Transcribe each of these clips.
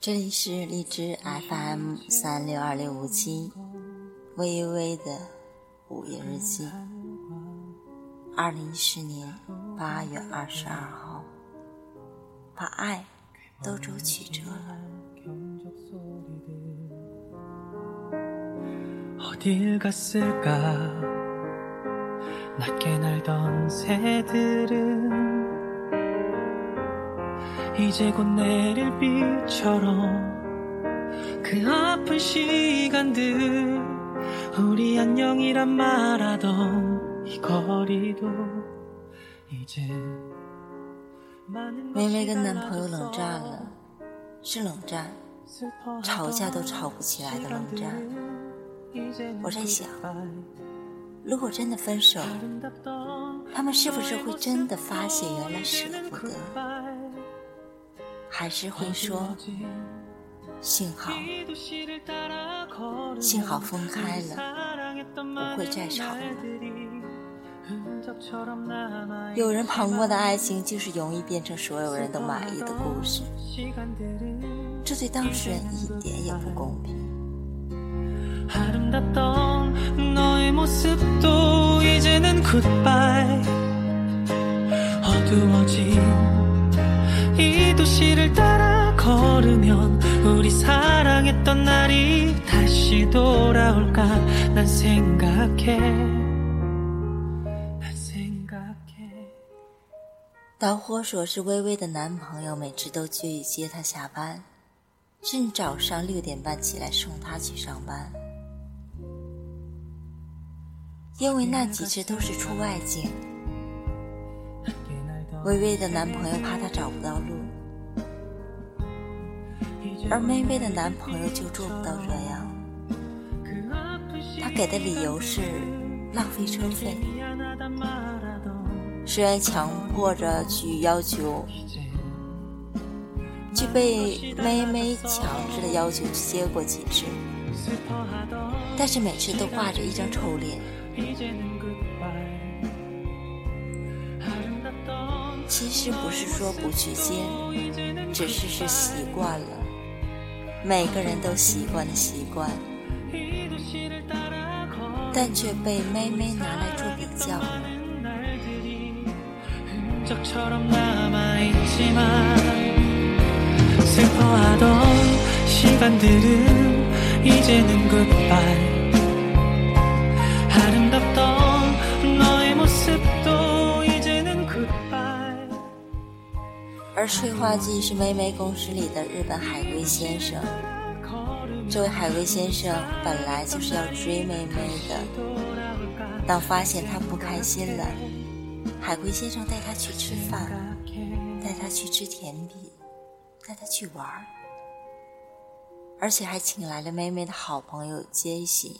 这里是荔枝 FM 三六二六五七，微微的午夜日记。二零一四年八月二十二号，把爱都周曲折了。 어딜 갔을까 낮게 날던 새들은 이제 곧 내릴 비처럼 그 아픈 시간들 우리 안녕이란 말하던 이 거리도 이제 많은 微微 것이 跟男朋友冷 달라졌어. 战了，是冷战， 슬퍼하던 吵架都吵不起来的冷战。 이제는 我在想， goodbye. 如果真的分手，他们是不是会真的发现，原来舍不得，还是会说，幸好幸好分开了，不会再吵了。有人旁观的爱情就是容易变成所有人都满意的故事，这对当事人一点也不公平。 아름답던 너의 모습도 이제는 goodbye 어두워진 이 도시를 따라 걸으면 우리 사랑했던 날이 다시 돌아올까 난 생각해 난 생각해 导火索是微微的男朋友，每次都去接她下班，甚至早上六点半起来送她去上班。 因为那几只都是出外景。微微的男朋友怕她找不到路，而微微的男朋友就做不到这样。他给的理由是浪费车费。虽然强迫着去要求，却被妹妹强制的要求去接过几次，但是每次都挂着一张臭脸。其实不是说不去接只是是习惯了每个人都习惯了习惯但却被妹妹拿来做比较而催化剂是妹妹公司里的日本海龟先生。这位海龟先生本来就是要追妹妹的，当发现她不开心了，海龟先生带她去吃饭，带她去吃甜品，带她去玩儿，而且还请来了妹妹的好朋友杰西。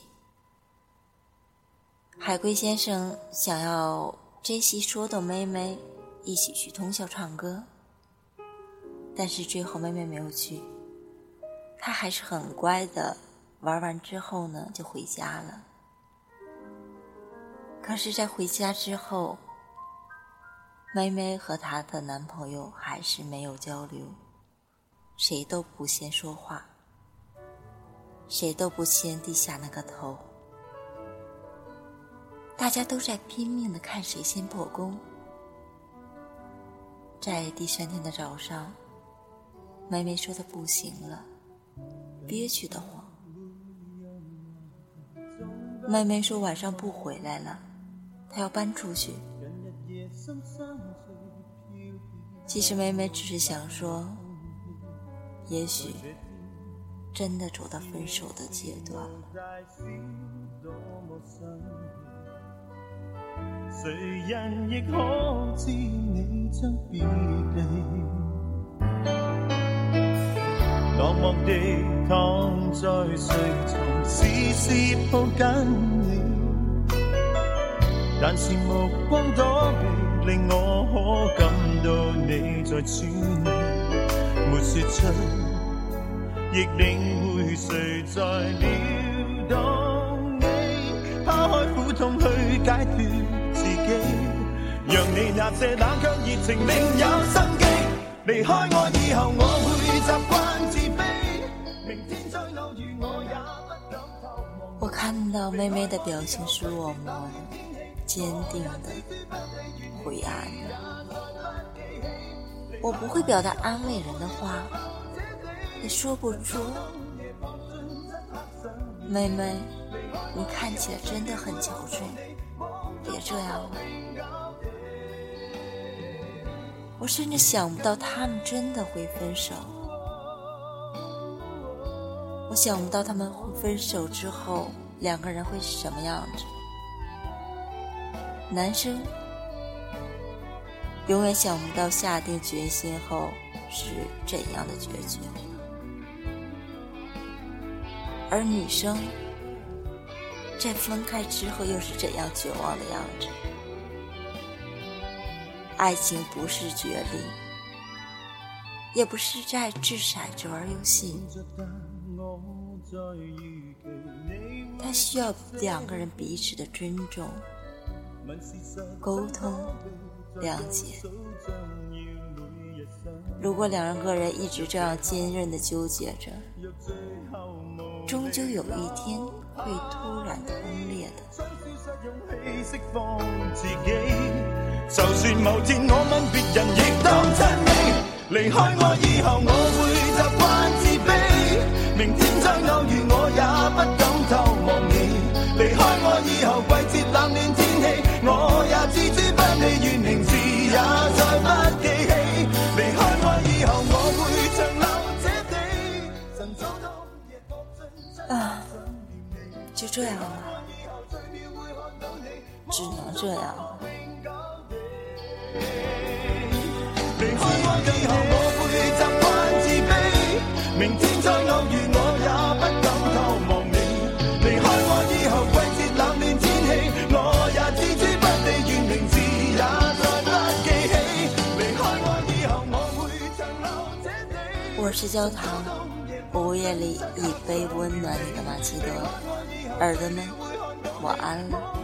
海龟先生想要杰西说动妹妹一起去通宵唱歌，但是最后妹妹没有去。她还是很乖的，玩完之后呢，就回家了。可是，在回家之后，妹妹和她的男朋友还是没有交流，谁都不先说话，谁都不先低下那个头，大家都在拼命的看谁先破功。在第三天的早上，妹妹说她不行了。憋屈的慌。妹妹说晚上不回来了，她要搬出去。其实妹妹只是想说，也许真的走到分手的阶段了。落地躺在睡床，時時抱紧你，但是目光躲避，令我可感到你在轉移，沒說出，亦领会谁在撩动你，抛开苦痛去解脱自。己，让你那些冷却热情另有生机。离开我以后，我会习惯看到妹妹的表情是落寞的、坚定的、灰暗的。我不会表达安慰人的话，也说不出。妹妹，你看起来真的很憔悴，别这样了。我甚至想不到他们真的会分手，我想不到他们会分手之后两个人会是什么样子。男生永远想不到下定决心后是怎样的决绝，而女生在分开之后又是怎样绝望的样子。爱情不是决裂，也不是在掷骰子玩游戏，他需要两个人彼此的尊重、沟通、谅解。如果两个人一直这样坚韧的纠结着，终究有一天会突然崩裂的。就算某天我吻别人，亦当真。离开我以后，我会习惯自卑。这样了，只能这样了。我以后，我会习惯自卑。明天再偶遇，我也不敢透望你。离开我以后，季节冷暖天气，我也置之不理，愿名字也再不记起。离开我以后，我会长留这地。我是焦糖，午夜里一杯温暖你的玛奇朵，耳朵们，晚安了。